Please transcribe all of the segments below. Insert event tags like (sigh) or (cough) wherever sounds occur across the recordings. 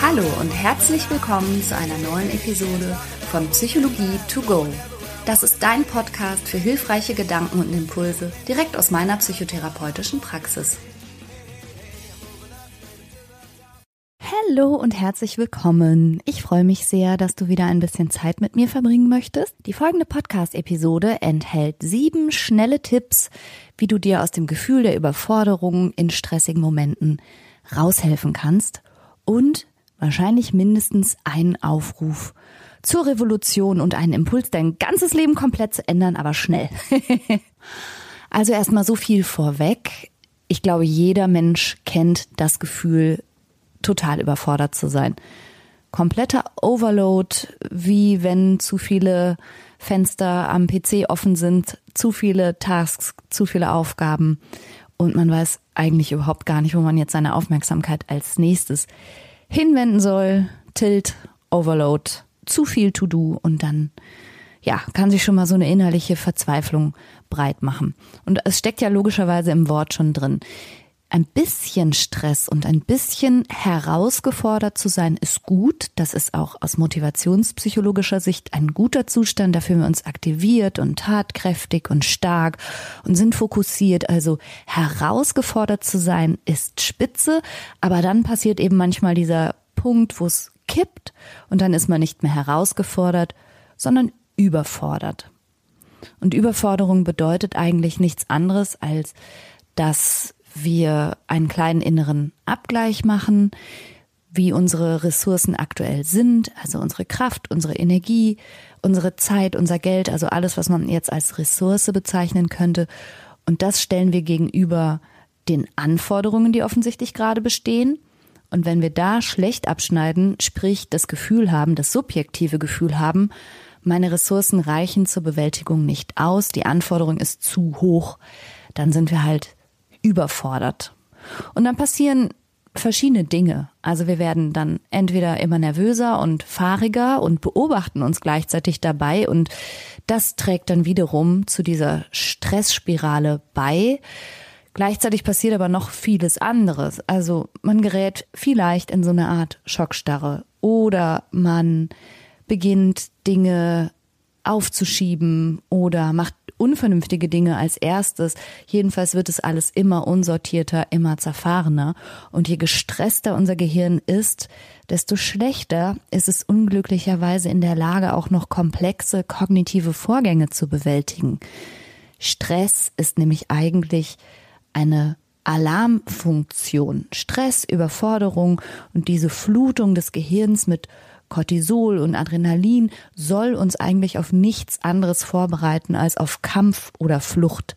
Hallo und herzlich willkommen zu einer neuen Episode von Psychologie to go. Das ist dein Podcast für hilfreiche Gedanken und Impulse direkt aus meiner psychotherapeutischen Praxis. Hallo und herzlich willkommen. Ich freue mich sehr, dass du wieder ein bisschen Zeit mit mir verbringen möchtest. Die folgende Podcast-Episode enthält sieben schnelle Tipps, wie du dir aus dem Gefühl der Überforderung in stressigen Momenten raushelfen kannst und wahrscheinlich mindestens einen Aufruf zur Revolution und einen Impuls, dein ganzes Leben komplett zu ändern, aber schnell. (laughs) also erstmal so viel vorweg. Ich glaube, jeder Mensch kennt das Gefühl, total überfordert zu sein. Kompletter Overload, wie wenn zu viele Fenster am PC offen sind, zu viele Tasks, zu viele Aufgaben und man weiß eigentlich überhaupt gar nicht, wo man jetzt seine Aufmerksamkeit als nächstes hinwenden soll. Tilt, Overload, zu viel to do und dann ja, kann sich schon mal so eine innerliche Verzweiflung breit machen. Und es steckt ja logischerweise im Wort schon drin ein bisschen Stress und ein bisschen herausgefordert zu sein, ist gut. Das ist auch aus motivationspsychologischer Sicht ein guter Zustand. Dafür wir uns aktiviert und tatkräftig und stark und sind fokussiert. Also herausgefordert zu sein ist spitze. Aber dann passiert eben manchmal dieser Punkt, wo es kippt und dann ist man nicht mehr herausgefordert, sondern überfordert. Und Überforderung bedeutet eigentlich nichts anderes als, dass wir einen kleinen inneren Abgleich machen, wie unsere Ressourcen aktuell sind, also unsere Kraft, unsere Energie, unsere Zeit, unser Geld, also alles, was man jetzt als Ressource bezeichnen könnte. Und das stellen wir gegenüber den Anforderungen, die offensichtlich gerade bestehen. Und wenn wir da schlecht abschneiden, sprich das Gefühl haben, das subjektive Gefühl haben, meine Ressourcen reichen zur Bewältigung nicht aus, die Anforderung ist zu hoch, dann sind wir halt überfordert. Und dann passieren verschiedene Dinge. Also wir werden dann entweder immer nervöser und fahriger und beobachten uns gleichzeitig dabei und das trägt dann wiederum zu dieser Stressspirale bei. Gleichzeitig passiert aber noch vieles anderes. Also man gerät vielleicht in so eine Art Schockstarre oder man beginnt Dinge aufzuschieben oder macht unvernünftige Dinge als erstes. Jedenfalls wird es alles immer unsortierter, immer zerfahrener. Und je gestresster unser Gehirn ist, desto schlechter ist es unglücklicherweise in der Lage, auch noch komplexe kognitive Vorgänge zu bewältigen. Stress ist nämlich eigentlich eine Alarmfunktion. Stress, Überforderung und diese Flutung des Gehirns mit Cortisol und Adrenalin soll uns eigentlich auf nichts anderes vorbereiten als auf Kampf oder Flucht.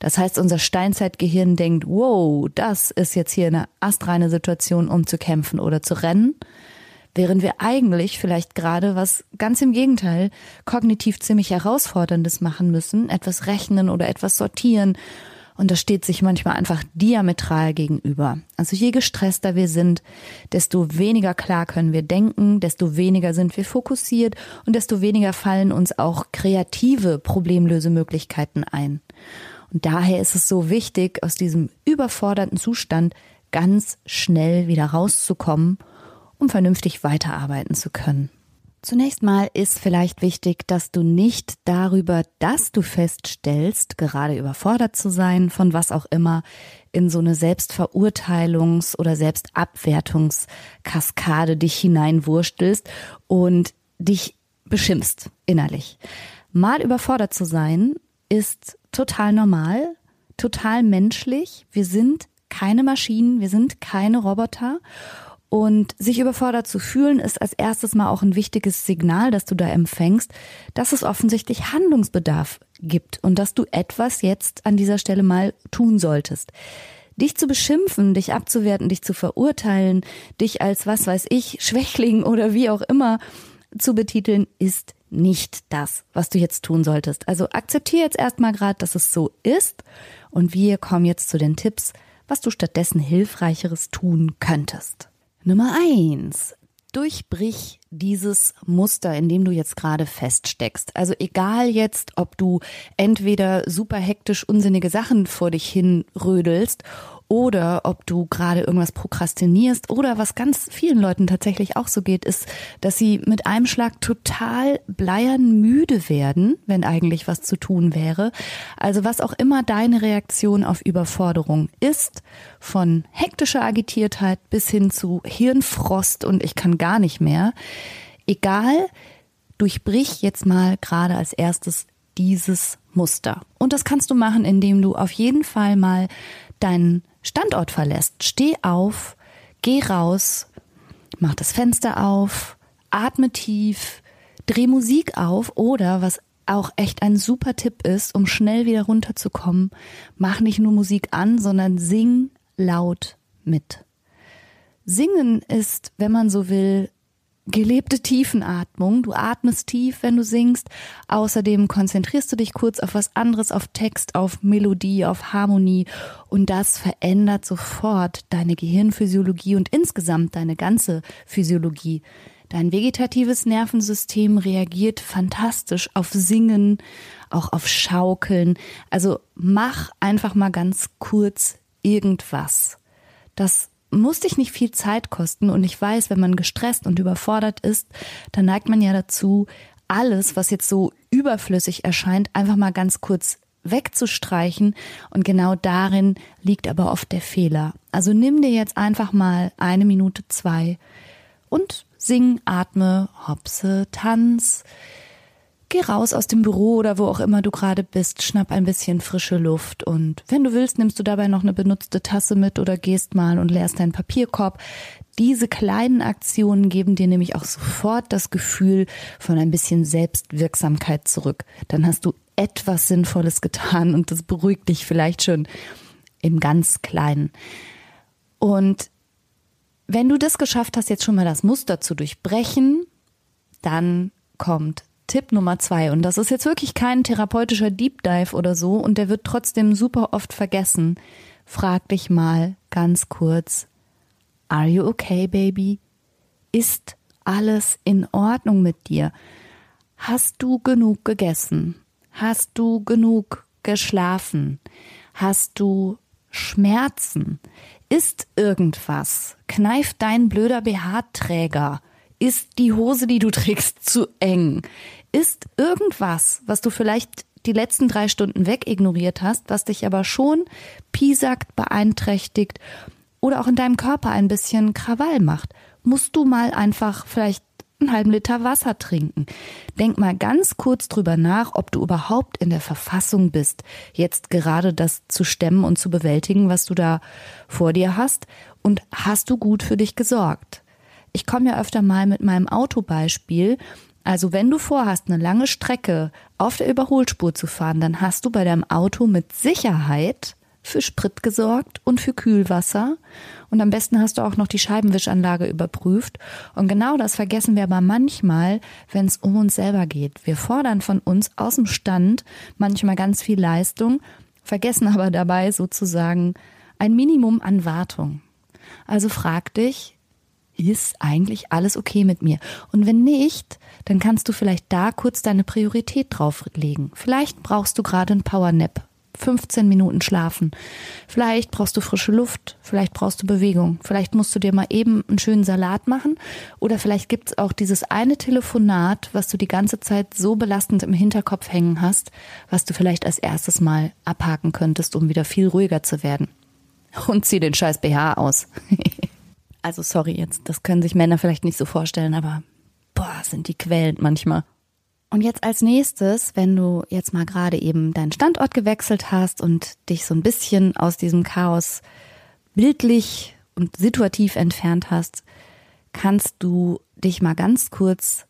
Das heißt, unser Steinzeitgehirn denkt, wow, das ist jetzt hier eine astreine Situation, um zu kämpfen oder zu rennen, während wir eigentlich vielleicht gerade was ganz im Gegenteil kognitiv ziemlich herausforderndes machen müssen, etwas rechnen oder etwas sortieren und das steht sich manchmal einfach diametral gegenüber. Also je gestresster wir sind, desto weniger klar können wir denken, desto weniger sind wir fokussiert und desto weniger fallen uns auch kreative Problemlösemöglichkeiten ein. Und daher ist es so wichtig, aus diesem überforderten Zustand ganz schnell wieder rauszukommen, um vernünftig weiterarbeiten zu können. Zunächst mal ist vielleicht wichtig, dass du nicht darüber, dass du feststellst, gerade überfordert zu sein, von was auch immer, in so eine Selbstverurteilungs- oder Selbstabwertungskaskade dich hineinwurstelst und dich beschimpfst innerlich. Mal überfordert zu sein ist total normal, total menschlich. Wir sind keine Maschinen, wir sind keine Roboter und sich überfordert zu fühlen, ist als erstes mal auch ein wichtiges Signal, dass du da empfängst, dass es offensichtlich Handlungsbedarf gibt und dass du etwas jetzt an dieser Stelle mal tun solltest. Dich zu beschimpfen, dich abzuwerten, dich zu verurteilen, dich als was weiß ich, Schwächling oder wie auch immer zu betiteln, ist nicht das, was du jetzt tun solltest. Also akzeptiere jetzt erstmal gerade, dass es so ist und wir kommen jetzt zu den Tipps, was du stattdessen hilfreicheres tun könntest. Nummer eins. durchbrich dieses Muster, in dem du jetzt gerade feststeckst. Also egal jetzt, ob du entweder super hektisch unsinnige Sachen vor dich hin rödelst oder ob du gerade irgendwas prokrastinierst oder was ganz vielen Leuten tatsächlich auch so geht, ist, dass sie mit einem Schlag total bleiern müde werden, wenn eigentlich was zu tun wäre. Also was auch immer deine Reaktion auf Überforderung ist, von hektischer Agitiertheit bis hin zu Hirnfrost und ich kann gar nicht mehr. Egal, durchbrich jetzt mal gerade als erstes dieses Muster. Und das kannst du machen, indem du auf jeden Fall mal deinen Standort verlässt. Steh auf, geh raus, mach das Fenster auf, atme tief, dreh Musik auf oder was auch echt ein super Tipp ist, um schnell wieder runterzukommen, mach nicht nur Musik an, sondern sing laut mit. Singen ist, wenn man so will, gelebte Tiefenatmung. Du atmest tief, wenn du singst. Außerdem konzentrierst du dich kurz auf was anderes, auf Text, auf Melodie, auf Harmonie. Und das verändert sofort deine Gehirnphysiologie und insgesamt deine ganze Physiologie. Dein vegetatives Nervensystem reagiert fantastisch auf Singen, auch auf Schaukeln. Also mach einfach mal ganz kurz irgendwas. Das muss dich nicht viel Zeit kosten. Und ich weiß, wenn man gestresst und überfordert ist, dann neigt man ja dazu, alles, was jetzt so überflüssig erscheint, einfach mal ganz kurz wegzustreichen. Und genau darin liegt aber oft der Fehler. Also nimm dir jetzt einfach mal eine Minute zwei und sing, atme, hopse, tanz, Geh raus aus dem Büro oder wo auch immer du gerade bist, schnapp ein bisschen frische Luft und wenn du willst, nimmst du dabei noch eine benutzte Tasse mit oder gehst mal und leerst deinen Papierkorb. Diese kleinen Aktionen geben dir nämlich auch sofort das Gefühl von ein bisschen Selbstwirksamkeit zurück. Dann hast du etwas Sinnvolles getan und das beruhigt dich vielleicht schon im ganz Kleinen. Und wenn du das geschafft hast, jetzt schon mal das Muster zu durchbrechen, dann kommt Tipp Nummer zwei, und das ist jetzt wirklich kein therapeutischer Deep Dive oder so, und der wird trotzdem super oft vergessen. Frag dich mal ganz kurz, are you okay, baby? Ist alles in Ordnung mit dir? Hast du genug gegessen? Hast du genug geschlafen? Hast du Schmerzen? Ist irgendwas? Kneift dein blöder BH-Träger? Ist die Hose, die du trägst, zu eng? Ist irgendwas, was du vielleicht die letzten drei Stunden wegignoriert hast, was dich aber schon piesackt, beeinträchtigt oder auch in deinem Körper ein bisschen Krawall macht, musst du mal einfach vielleicht einen halben Liter Wasser trinken. Denk mal ganz kurz drüber nach, ob du überhaupt in der Verfassung bist, jetzt gerade das zu stemmen und zu bewältigen, was du da vor dir hast. Und hast du gut für dich gesorgt? Ich komme ja öfter mal mit meinem Autobeispiel also wenn du vorhast, eine lange Strecke auf der Überholspur zu fahren, dann hast du bei deinem Auto mit Sicherheit für Sprit gesorgt und für Kühlwasser. Und am besten hast du auch noch die Scheibenwischanlage überprüft. Und genau das vergessen wir aber manchmal, wenn es um uns selber geht. Wir fordern von uns aus dem Stand manchmal ganz viel Leistung, vergessen aber dabei sozusagen ein Minimum an Wartung. Also frag dich, ist eigentlich alles okay mit mir? Und wenn nicht, dann kannst du vielleicht da kurz deine Priorität drauflegen. Vielleicht brauchst du gerade einen Powernap. 15 Minuten schlafen. Vielleicht brauchst du frische Luft, vielleicht brauchst du Bewegung, vielleicht musst du dir mal eben einen schönen Salat machen oder vielleicht gibt's auch dieses eine Telefonat, was du die ganze Zeit so belastend im Hinterkopf hängen hast, was du vielleicht als erstes mal abhaken könntest, um wieder viel ruhiger zu werden. Und zieh den scheiß BH aus. (laughs) Also sorry jetzt, das können sich Männer vielleicht nicht so vorstellen, aber boah, sind die quälend manchmal. Und jetzt als nächstes, wenn du jetzt mal gerade eben deinen Standort gewechselt hast und dich so ein bisschen aus diesem Chaos bildlich und situativ entfernt hast, kannst du dich mal ganz kurz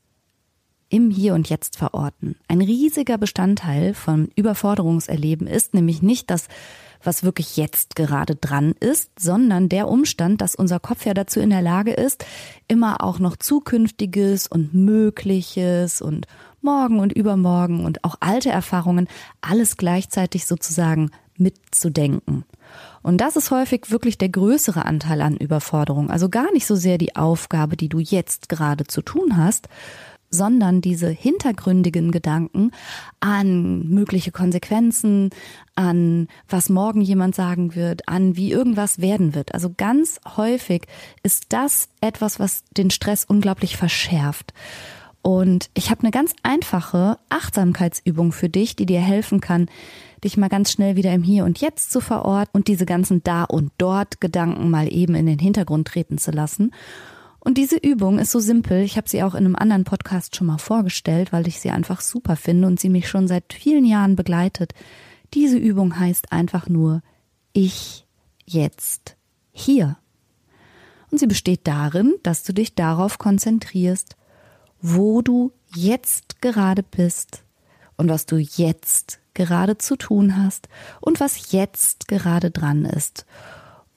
im Hier und Jetzt verorten. Ein riesiger Bestandteil von Überforderungserleben ist nämlich nicht das was wirklich jetzt gerade dran ist, sondern der Umstand, dass unser Kopf ja dazu in der Lage ist, immer auch noch Zukünftiges und Mögliches und morgen und übermorgen und auch alte Erfahrungen alles gleichzeitig sozusagen mitzudenken. Und das ist häufig wirklich der größere Anteil an Überforderung. Also gar nicht so sehr die Aufgabe, die du jetzt gerade zu tun hast, sondern diese hintergründigen Gedanken an mögliche Konsequenzen, an was morgen jemand sagen wird, an wie irgendwas werden wird. Also ganz häufig ist das etwas, was den Stress unglaublich verschärft. Und ich habe eine ganz einfache Achtsamkeitsübung für dich, die dir helfen kann, dich mal ganz schnell wieder im Hier und Jetzt zu verorten und diese ganzen Da und Dort Gedanken mal eben in den Hintergrund treten zu lassen. Und diese Übung ist so simpel. Ich habe sie auch in einem anderen Podcast schon mal vorgestellt, weil ich sie einfach super finde und sie mich schon seit vielen Jahren begleitet. Diese Übung heißt einfach nur Ich jetzt hier. Und sie besteht darin, dass du dich darauf konzentrierst, wo du jetzt gerade bist und was du jetzt gerade zu tun hast und was jetzt gerade dran ist.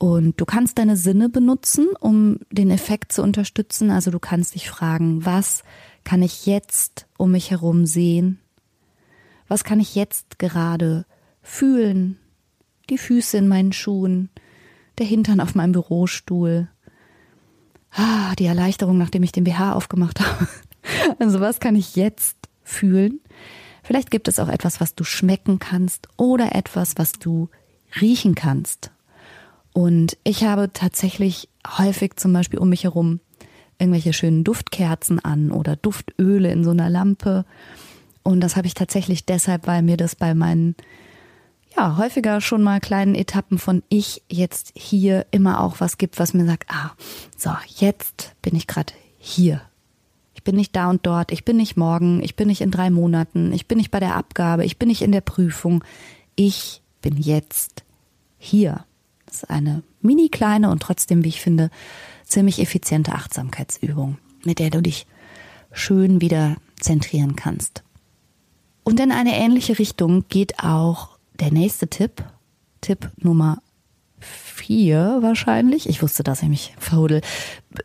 Und du kannst deine Sinne benutzen, um den Effekt zu unterstützen. Also du kannst dich fragen, was kann ich jetzt um mich herum sehen? Was kann ich jetzt gerade fühlen? Die Füße in meinen Schuhen, der Hintern auf meinem Bürostuhl. Ah, die Erleichterung, nachdem ich den BH aufgemacht habe. (laughs) Also was kann ich jetzt fühlen? Vielleicht gibt es auch etwas, was du schmecken kannst oder etwas, was du riechen kannst. Und ich habe tatsächlich häufig zum Beispiel um mich herum irgendwelche schönen Duftkerzen an oder Duftöle in so einer Lampe. Und das habe ich tatsächlich deshalb, weil mir das bei meinen, ja, häufiger schon mal kleinen Etappen von ich jetzt hier immer auch was gibt, was mir sagt, ah, so, jetzt bin ich gerade hier. Ich bin nicht da und dort, ich bin nicht morgen, ich bin nicht in drei Monaten, ich bin nicht bei der Abgabe, ich bin nicht in der Prüfung. Ich bin jetzt hier. Ist eine mini kleine und trotzdem, wie ich finde, ziemlich effiziente Achtsamkeitsübung, mit der du dich schön wieder zentrieren kannst. Und in eine ähnliche Richtung geht auch der nächste Tipp, Tipp Nummer vier wahrscheinlich. Ich wusste, dass ich mich verhudel.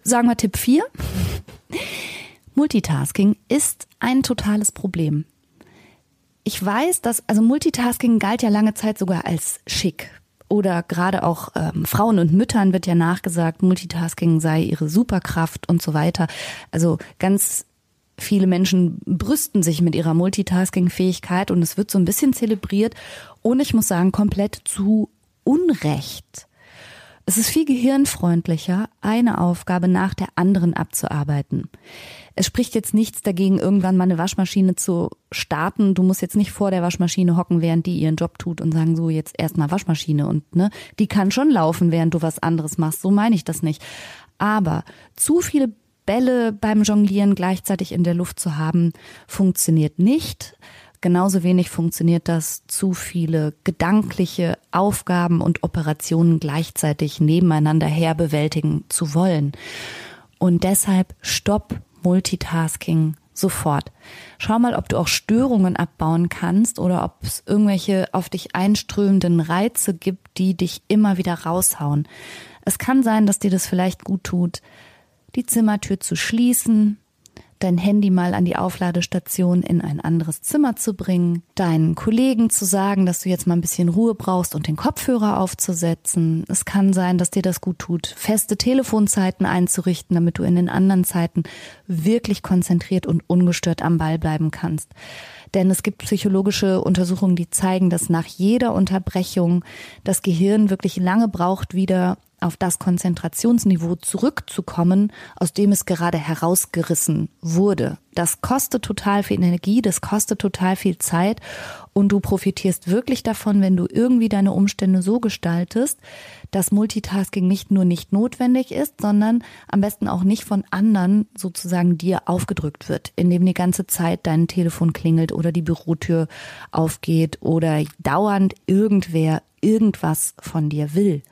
Sagen wir Tipp vier. (laughs) Multitasking ist ein totales Problem. Ich weiß, dass, also Multitasking galt ja lange Zeit sogar als schick oder gerade auch ähm, Frauen und Müttern wird ja nachgesagt, Multitasking sei ihre Superkraft und so weiter. Also ganz viele Menschen brüsten sich mit ihrer Multitasking-Fähigkeit und es wird so ein bisschen zelebriert und ich muss sagen, komplett zu Unrecht. Es ist viel gehirnfreundlicher, eine Aufgabe nach der anderen abzuarbeiten. Es spricht jetzt nichts dagegen, irgendwann mal eine Waschmaschine zu starten. Du musst jetzt nicht vor der Waschmaschine hocken, während die ihren Job tut und sagen, so jetzt erstmal Waschmaschine und ne, die kann schon laufen, während du was anderes machst. So meine ich das nicht. Aber zu viele Bälle beim Jonglieren gleichzeitig in der Luft zu haben, funktioniert nicht. Genauso wenig funktioniert das, zu viele gedankliche Aufgaben und Operationen gleichzeitig nebeneinander her bewältigen zu wollen. Und deshalb stopp Multitasking sofort. Schau mal, ob du auch Störungen abbauen kannst oder ob es irgendwelche auf dich einströmenden Reize gibt, die dich immer wieder raushauen. Es kann sein, dass dir das vielleicht gut tut, die Zimmertür zu schließen, dein Handy mal an die Aufladestation in ein anderes Zimmer zu bringen, deinen Kollegen zu sagen, dass du jetzt mal ein bisschen Ruhe brauchst und den Kopfhörer aufzusetzen. Es kann sein, dass dir das gut tut, feste Telefonzeiten einzurichten, damit du in den anderen Zeiten wirklich konzentriert und ungestört am Ball bleiben kannst. Denn es gibt psychologische Untersuchungen, die zeigen, dass nach jeder Unterbrechung das Gehirn wirklich lange braucht, wieder auf das Konzentrationsniveau zurückzukommen, aus dem es gerade herausgerissen wurde. Das kostet total viel Energie, das kostet total viel Zeit und du profitierst wirklich davon, wenn du irgendwie deine Umstände so gestaltest, dass Multitasking nicht nur nicht notwendig ist, sondern am besten auch nicht von anderen sozusagen dir aufgedrückt wird, indem die ganze Zeit dein Telefon klingelt oder die Bürotür aufgeht oder dauernd irgendwer irgendwas von dir will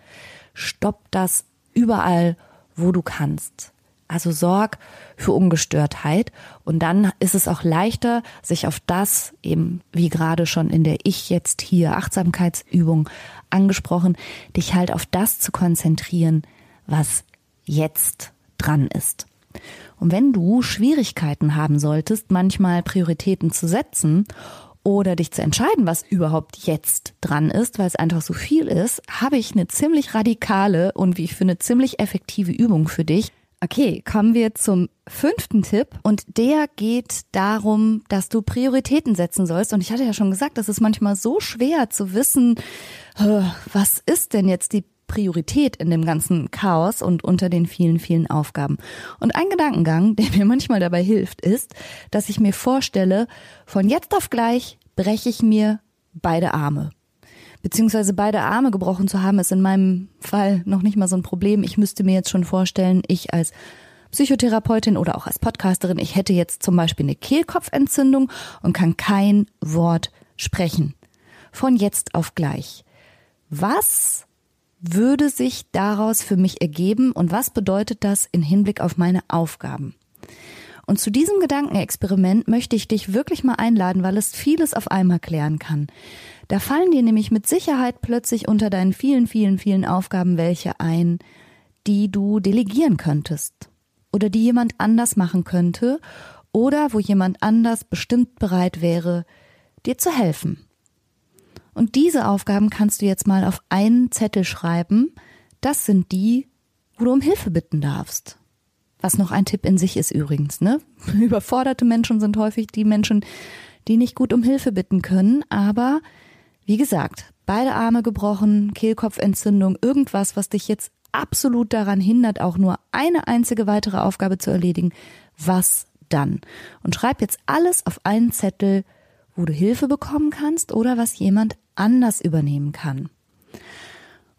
stopp das überall, wo du kannst. Also sorg für Ungestörtheit und dann ist es auch leichter, sich auf das eben, wie gerade schon in der Ich jetzt hier Achtsamkeitsübung angesprochen, dich halt auf das zu konzentrieren, was jetzt dran ist. Und wenn du Schwierigkeiten haben solltest, manchmal Prioritäten zu setzen oder dich zu entscheiden, was überhaupt jetzt dran ist, weil es einfach so viel ist, habe ich eine ziemlich radikale und wie ich finde ziemlich effektive Übung für dich. Okay, kommen wir zum fünften Tipp und der geht darum, dass du Prioritäten setzen sollst. Und ich hatte ja schon gesagt, das ist manchmal so schwer zu wissen, äh, was ist denn jetzt die Priorität in dem ganzen Chaos und unter den vielen, vielen Aufgaben. Und ein Gedankengang, (laughs) der mir manchmal dabei hilft, ist, dass ich mir vorstelle, von jetzt auf gleich breche ich mir beide Arme. Beziehungsweise beide Arme gebrochen zu haben, ist in meinem Fall noch nicht mal so ein Problem. Ich müsste mir jetzt schon vorstellen, ich als Psychotherapeutin oder auch als Podcasterin, ich hätte jetzt zum Beispiel eine Kehlkopfentzündung und kann kein Wort sprechen. Von jetzt auf gleich. Was würde sich daraus für mich ergeben und was bedeutet das in Hinblick auf meine Aufgaben? Und zu diesem Gedankenexperiment möchte ich dich wirklich mal einladen, weil es vieles auf einmal klären kann. Da fallen dir nämlich mit Sicherheit plötzlich unter deinen vielen, vielen, vielen Aufgaben welche ein, die du delegieren könntest oder die jemand anders machen könnte oder wo jemand anders bestimmt bereit wäre, dir zu helfen. Und diese Aufgaben kannst du jetzt mal auf einen Zettel schreiben. Das sind die, wo du um Hilfe bitten darfst. Was noch ein Tipp in sich ist übrigens, ne? (laughs) Überforderte Menschen sind häufig die Menschen, die nicht gut um Hilfe bitten können, aber wie gesagt, beide Arme gebrochen, Kehlkopfentzündung, irgendwas, was dich jetzt absolut daran hindert, auch nur eine einzige weitere Aufgabe zu erledigen. Was dann? Und schreib jetzt alles auf einen Zettel, wo du Hilfe bekommen kannst oder was jemand anders übernehmen kann.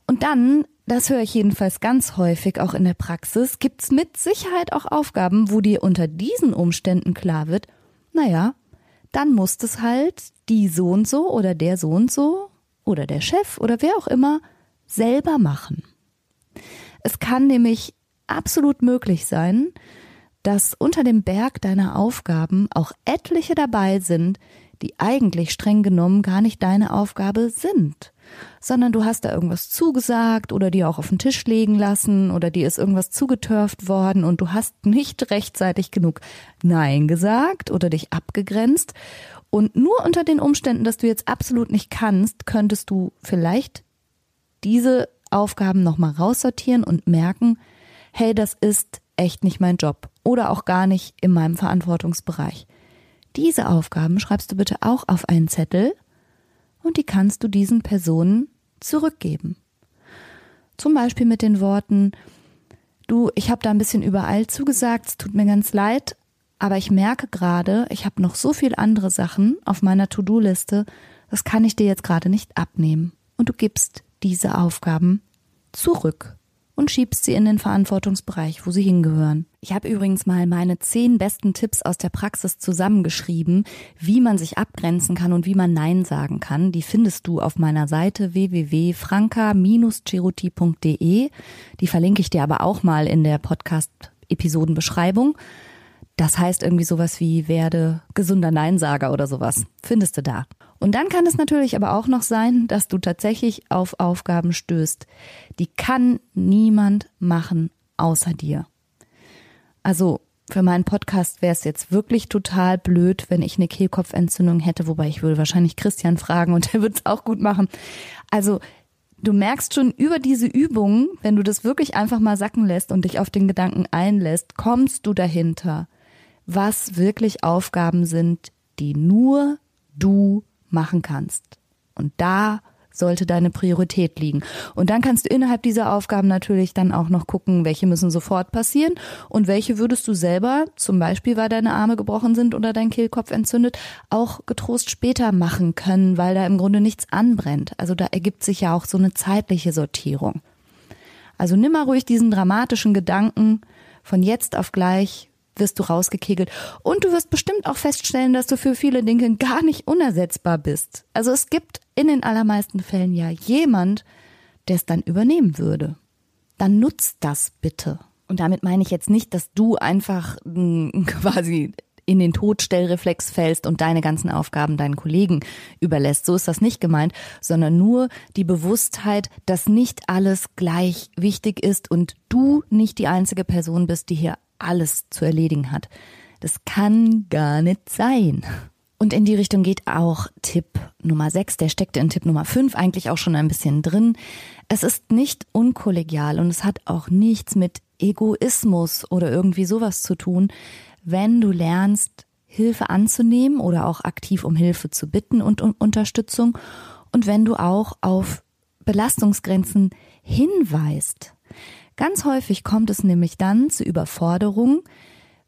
Und dann, das höre ich jedenfalls ganz häufig auch in der Praxis, gibt's mit Sicherheit auch Aufgaben, wo dir unter diesen Umständen klar wird, naja, dann muss es halt die so und so oder der so und so oder der Chef oder wer auch immer selber machen. Es kann nämlich absolut möglich sein, dass unter dem Berg deiner Aufgaben auch etliche dabei sind, die eigentlich streng genommen gar nicht deine Aufgabe sind, sondern du hast da irgendwas zugesagt oder dir auch auf den Tisch legen lassen oder dir ist irgendwas zugetörft worden und du hast nicht rechtzeitig genug Nein gesagt oder dich abgegrenzt und nur unter den Umständen, dass du jetzt absolut nicht kannst, könntest du vielleicht diese Aufgaben nochmal raussortieren und merken, hey, das ist echt nicht mein Job oder auch gar nicht in meinem Verantwortungsbereich. Diese Aufgaben schreibst du bitte auch auf einen Zettel und die kannst du diesen Personen zurückgeben. Zum Beispiel mit den Worten, du, ich habe da ein bisschen überall zugesagt, es tut mir ganz leid, aber ich merke gerade, ich habe noch so viel andere Sachen auf meiner To-Do-Liste, das kann ich dir jetzt gerade nicht abnehmen. Und du gibst diese Aufgaben zurück und schiebst sie in den Verantwortungsbereich, wo sie hingehören. Ich habe übrigens mal meine zehn besten Tipps aus der Praxis zusammengeschrieben, wie man sich abgrenzen kann und wie man Nein sagen kann. Die findest du auf meiner Seite www.franka-cheruti.de. Die verlinke ich dir aber auch mal in der Podcast-Episodenbeschreibung. Das heißt irgendwie sowas wie werde gesunder Neinsager oder sowas. Findest du da. Und dann kann es natürlich aber auch noch sein, dass du tatsächlich auf Aufgaben stößt, die kann niemand machen außer dir. Also für meinen Podcast wäre es jetzt wirklich total blöd, wenn ich eine Kehlkopfentzündung hätte, wobei ich würde wahrscheinlich Christian fragen und der wird es auch gut machen. Also du merkst schon über diese Übungen, wenn du das wirklich einfach mal sacken lässt und dich auf den Gedanken einlässt, kommst du dahinter, was wirklich Aufgaben sind, die nur du machen kannst. Und da sollte deine Priorität liegen. Und dann kannst du innerhalb dieser Aufgaben natürlich dann auch noch gucken, welche müssen sofort passieren und welche würdest du selber, zum Beispiel weil deine Arme gebrochen sind oder dein Kehlkopf entzündet, auch getrost später machen können, weil da im Grunde nichts anbrennt. Also da ergibt sich ja auch so eine zeitliche Sortierung. Also nimm mal ruhig diesen dramatischen Gedanken von jetzt auf gleich wirst du rausgekegelt. Und du wirst bestimmt auch feststellen, dass du für viele Dinge gar nicht unersetzbar bist. Also es gibt in den allermeisten Fällen ja jemand, der es dann übernehmen würde. Dann nutzt das bitte. Und damit meine ich jetzt nicht, dass du einfach hm, (laughs) quasi in den Todstellreflex fällst und deine ganzen Aufgaben deinen Kollegen überlässt. So ist das nicht gemeint, sondern nur die Bewusstheit, dass nicht alles gleich wichtig ist und du nicht die einzige Person bist, die hier alles zu erledigen hat. Das kann gar nicht sein. Und in die Richtung geht auch Tipp Nummer 6, der steckte in Tipp Nummer 5 eigentlich auch schon ein bisschen drin. Es ist nicht unkollegial und es hat auch nichts mit Egoismus oder irgendwie sowas zu tun, wenn du lernst, Hilfe anzunehmen oder auch aktiv um Hilfe zu bitten und um Unterstützung und wenn du auch auf Belastungsgrenzen hinweist. Ganz häufig kommt es nämlich dann zu Überforderung,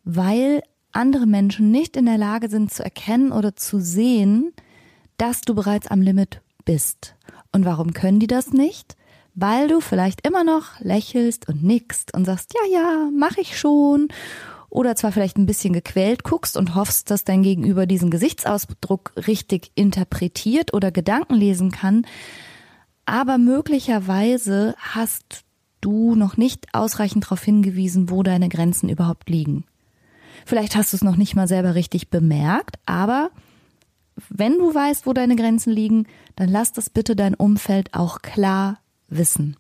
weil andere Menschen nicht in der Lage sind zu erkennen oder zu sehen, dass du bereits am Limit bist. Und warum können die das nicht? Weil du vielleicht immer noch lächelst und nickst und sagst, ja, ja, mach ich schon. Oder zwar vielleicht ein bisschen gequält guckst und hoffst, dass dein Gegenüber diesen Gesichtsausdruck richtig interpretiert oder Gedanken lesen kann. Aber möglicherweise hast du noch nicht ausreichend darauf hingewiesen, wo deine Grenzen überhaupt liegen. Vielleicht hast du es noch nicht mal selber richtig bemerkt, aber wenn du weißt, wo deine Grenzen liegen, dann lass das bitte dein Umfeld auch klar wissen.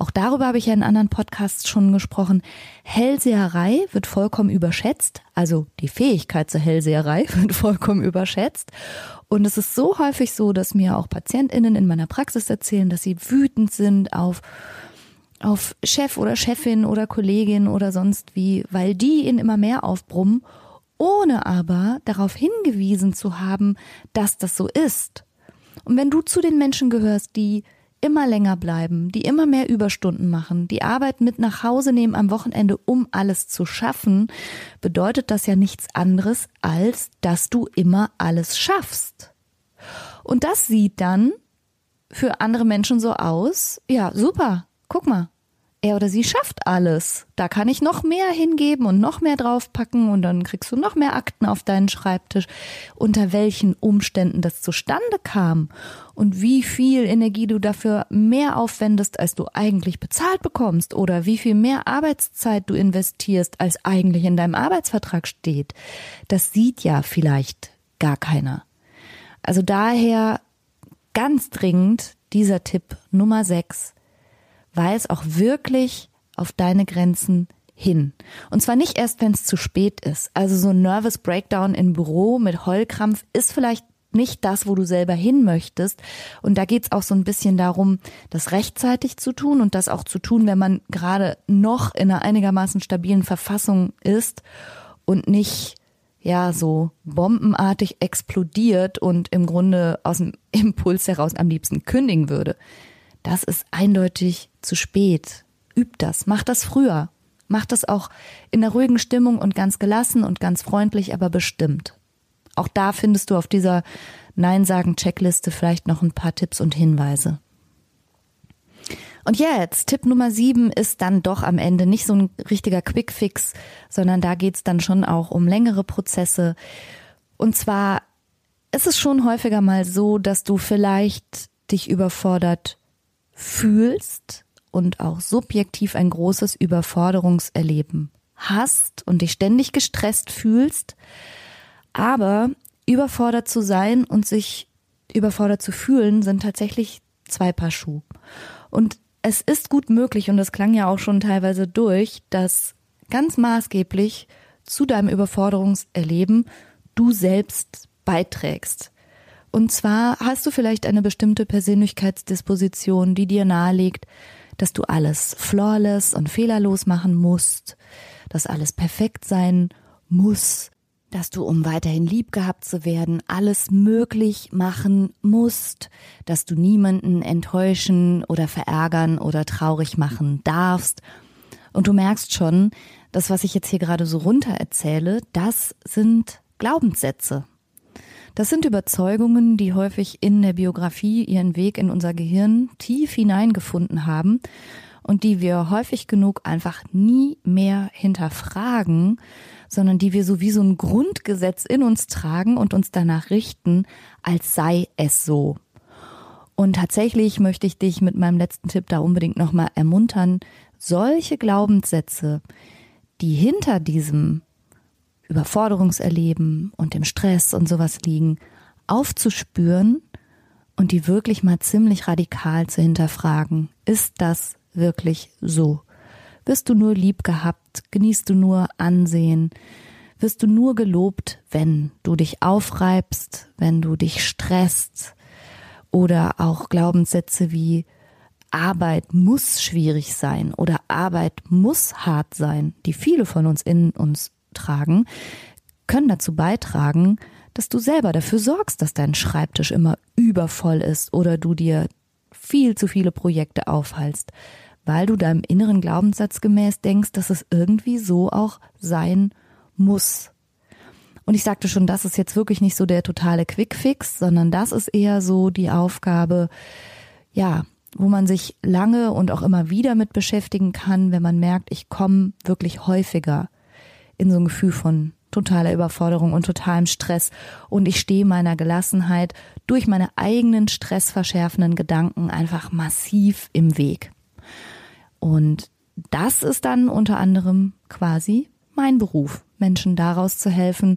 Auch darüber habe ich ja in anderen Podcasts schon gesprochen. Hellseherei wird vollkommen überschätzt. Also die Fähigkeit zur Hellseherei (laughs) wird vollkommen überschätzt. Und es ist so häufig so, dass mir auch PatientInnen in meiner Praxis erzählen, dass sie wütend sind auf auf Chef oder Chefin oder Kollegin oder sonst wie, weil die ihn immer mehr aufbrummen, ohne aber darauf hingewiesen zu haben, dass das so ist. Und wenn du zu den Menschen gehörst, die immer länger bleiben, die immer mehr Überstunden machen, die Arbeit mit nach Hause nehmen am Wochenende, um alles zu schaffen, bedeutet das ja nichts anderes, als dass du immer alles schaffst. Und das sieht dann für andere Menschen so aus, ja, super, guck mal, er oder sie schafft alles. Da kann ich noch mehr hingeben und noch mehr draufpacken und dann kriegst du noch mehr Akten auf deinen Schreibtisch. Unter welchen Umständen das zustande kam und wie viel Energie du dafür mehr aufwendest, als du eigentlich bezahlt bekommst oder wie viel mehr Arbeitszeit du investierst, als eigentlich in deinem Arbeitsvertrag steht. Das sieht ja vielleicht gar keiner. Also daher ganz dringend dieser Tipp Nummer 6 weis auch wirklich auf deine Grenzen hin. Und zwar nicht erst, wenn es zu spät ist. Also so ein Nervous Breakdown im Büro mit Heulkrampf ist vielleicht nicht das, wo du selber hin möchtest. Und da geht's auch so ein bisschen darum, das rechtzeitig zu tun und das auch zu tun, wenn man gerade noch in einer einigermaßen stabilen Verfassung ist und nicht ja so bombenartig explodiert und im Grunde aus dem (laughs) Impuls heraus am liebsten kündigen würde. Das ist eindeutig zu spät. Übt das, macht das früher. Macht das auch in der ruhigen Stimmung und ganz gelassen und ganz freundlich, aber bestimmt. Auch da findest du auf dieser Nein-Sagen-Checkliste vielleicht noch ein paar Tipps und Hinweise. Und jetzt, Tipp Nummer sieben ist dann doch am Ende nicht so ein richtiger Quickfix, sondern da geht's dann schon auch um längere Prozesse. Und zwar ist es schon häufiger mal so, dass du vielleicht dich überfordert fühlst und auch subjektiv ein großes Überforderungserleben hast und dich ständig gestresst fühlst, aber überfordert zu sein und sich überfordert zu fühlen, sind tatsächlich zwei Paar Schuh. Und es ist gut möglich, und das klang ja auch schon teilweise durch, dass ganz maßgeblich zu deinem Überforderungserleben du selbst beiträgst. Und zwar hast du vielleicht eine bestimmte Persönlichkeitsdisposition, die dir nahelegt, dass du alles flawless und fehlerlos machen musst, dass alles perfekt sein muss, dass du, um weiterhin lieb gehabt zu werden, alles möglich machen musst, dass du niemanden enttäuschen oder verärgern oder traurig machen darfst. Und du merkst schon, das, was ich jetzt hier gerade so runter erzähle, das sind Glaubenssätze. Das sind Überzeugungen, die häufig in der Biografie ihren Weg in unser Gehirn tief hineingefunden haben und die wir häufig genug einfach nie mehr hinterfragen, sondern die wir so wie so ein Grundgesetz in uns tragen und uns danach richten, als sei es so. Und tatsächlich möchte ich dich mit meinem letzten Tipp da unbedingt nochmal ermuntern, solche Glaubenssätze, die hinter diesem Überforderungserleben und dem Stress und sowas liegen, aufzuspüren und die wirklich mal ziemlich radikal zu hinterfragen. Ist das wirklich so? Wirst du nur lieb gehabt? Genießt du nur Ansehen? wirst du nur gelobt, wenn du dich aufreibst, wenn du dich stresst oder auch Glaubenssätze wie Arbeit muss schwierig sein oder Arbeit muss hart sein, die viele von uns in uns tragen, können dazu beitragen, dass du selber dafür sorgst, dass dein Schreibtisch immer übervoll ist oder du dir viel zu viele Projekte aufhalst, weil du deinem inneren Glaubenssatz gemäß denkst, dass es irgendwie so auch sein muss. Und ich sagte schon, das ist jetzt wirklich nicht so der totale Quickfix, sondern das ist eher so die Aufgabe, ja, wo man sich lange und auch immer wieder mit beschäftigen kann, wenn man merkt, ich komme wirklich häufiger in so ein Gefühl von totaler Überforderung und totalem Stress und ich stehe meiner Gelassenheit durch meine eigenen stressverschärfenden Gedanken einfach massiv im Weg. Und das ist dann unter anderem quasi mein Beruf, Menschen daraus zu helfen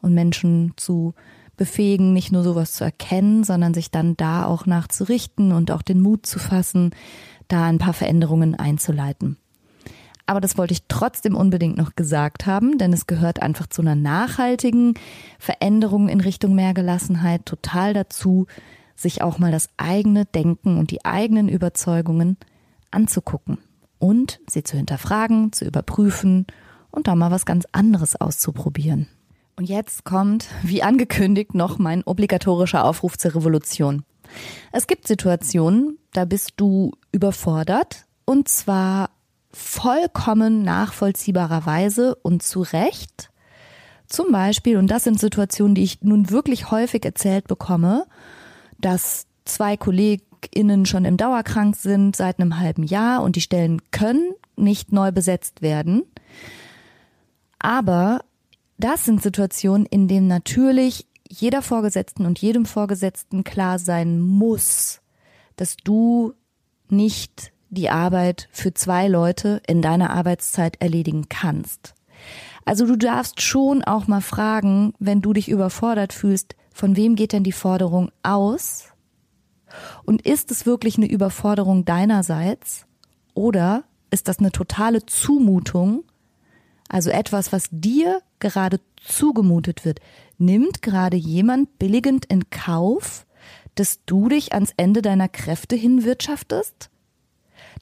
und Menschen zu befähigen, nicht nur sowas zu erkennen, sondern sich dann da auch nachzurichten und auch den Mut zu fassen, da ein paar Veränderungen einzuleiten. Aber das wollte ich trotzdem unbedingt noch gesagt haben, denn es gehört einfach zu einer nachhaltigen Veränderung in Richtung mehr Gelassenheit total dazu, sich auch mal das eigene Denken und die eigenen Überzeugungen anzugucken und sie zu hinterfragen, zu überprüfen und da mal was ganz anderes auszuprobieren. Und jetzt kommt, wie angekündigt, noch mein obligatorischer Aufruf zur Revolution. Es gibt Situationen, da bist du überfordert und zwar vollkommen nachvollziehbarerweise und zu Recht. Zum Beispiel, und das sind Situationen, die ich nun wirklich häufig erzählt bekomme, dass zwei KollegInnen schon im Dauerkrank sind seit einem halben Jahr und die Stellen können nicht neu besetzt werden. Aber das sind Situationen, in denen natürlich jeder Vorgesetzten und jedem Vorgesetzten klar sein muss, dass du nicht die Arbeit für zwei Leute in deiner Arbeitszeit erledigen kannst. Also du darfst schon auch mal fragen, wenn du dich überfordert fühlst, von wem geht denn die Forderung aus? Und ist es wirklich eine Überforderung deinerseits? Oder ist das eine totale Zumutung? Also etwas, was dir gerade zugemutet wird. Nimmt gerade jemand billigend in Kauf, dass du dich ans Ende deiner Kräfte hinwirtschaftest?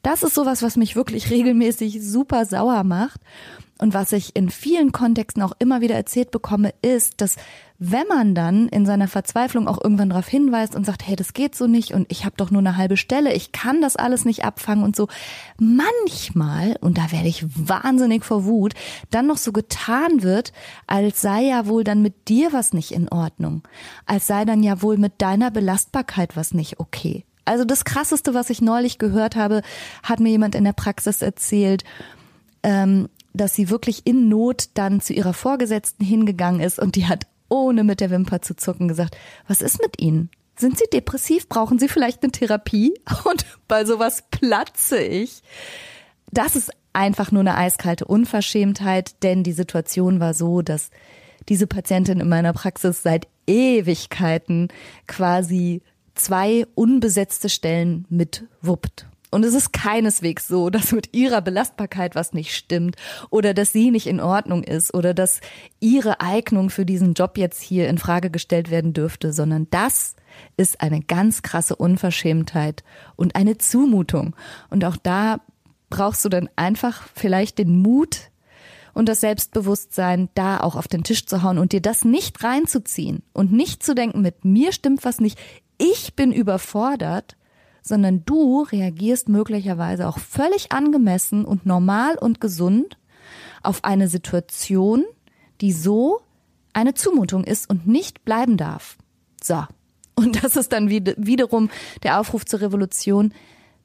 Das ist sowas, was mich wirklich regelmäßig super sauer macht. Und was ich in vielen Kontexten auch immer wieder erzählt bekomme, ist, dass wenn man dann in seiner Verzweiflung auch irgendwann darauf hinweist und sagt, hey, das geht so nicht und ich habe doch nur eine halbe Stelle, ich kann das alles nicht abfangen und so, manchmal, und da werde ich wahnsinnig vor Wut, dann noch so getan wird, als sei ja wohl dann mit dir was nicht in Ordnung, als sei dann ja wohl mit deiner Belastbarkeit was nicht okay. Also das Krasseste, was ich neulich gehört habe, hat mir jemand in der Praxis erzählt, ähm, dass sie wirklich in Not dann zu ihrer Vorgesetzten hingegangen ist und die hat ohne mit der Wimper zu zucken gesagt, was ist mit Ihnen? Sind Sie depressiv? Brauchen Sie vielleicht eine Therapie? (laughs) Und bei sowas platze ich. Das ist einfach nur eine eiskalte Unverschämtheit, denn die Situation war so, dass diese Patientin in meiner Praxis seit Ewigkeiten quasi zwei unbesetzte Stellen mitwuppt. Und es ist keineswegs so, dass mit ihrer Belastbarkeit was nicht stimmt oder dass sie nicht in Ordnung ist oder dass ihre Eignung für diesen Job jetzt hier in Frage gestellt werden dürfte, sondern das ist eine ganz krasse Unverschämtheit und eine Zumutung. Und auch da brauchst du dann einfach vielleicht den Mut, und das Selbstbewusstsein, da auch auf den Tisch zu hauen und dir das nicht reinzuziehen und nicht zu denken, mit mir stimmt was nicht, ich bin überfordert, sondern du reagierst möglicherweise auch völlig angemessen und normal und gesund auf eine Situation, die so eine Zumutung ist und nicht bleiben darf. So. Und das ist dann wiederum der Aufruf zur Revolution.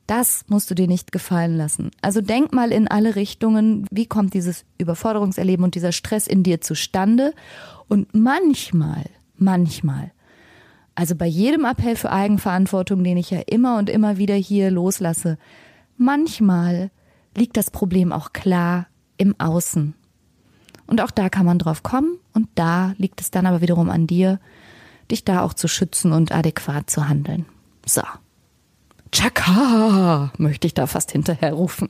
Das musst du dir nicht gefallen lassen. Also denk mal in alle Richtungen, wie kommt dieses Überforderungserleben und dieser Stress in dir zustande? Und manchmal, manchmal also bei jedem Appell für Eigenverantwortung, den ich ja immer und immer wieder hier loslasse, manchmal liegt das Problem auch klar im Außen. Und auch da kann man drauf kommen und da liegt es dann aber wiederum an dir, dich da auch zu schützen und adäquat zu handeln. So. Chaka, möchte ich da fast hinterher rufen.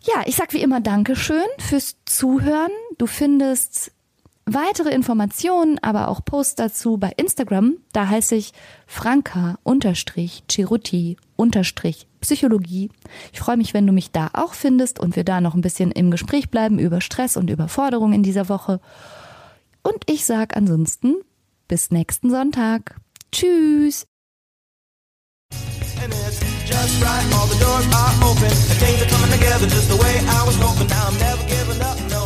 Ja, ich sag wie immer Dankeschön fürs Zuhören. Du findest Weitere Informationen, aber auch Posts dazu bei Instagram, da heiße ich franka-chiruti-psychologie. Ich freue mich, wenn du mich da auch findest und wir da noch ein bisschen im Gespräch bleiben über Stress und Überforderung in dieser Woche. Und ich sage ansonsten bis nächsten Sonntag. Tschüss! right, all the doors are open. And things are coming together just the way I was hoping. Now I'm never giving up, no.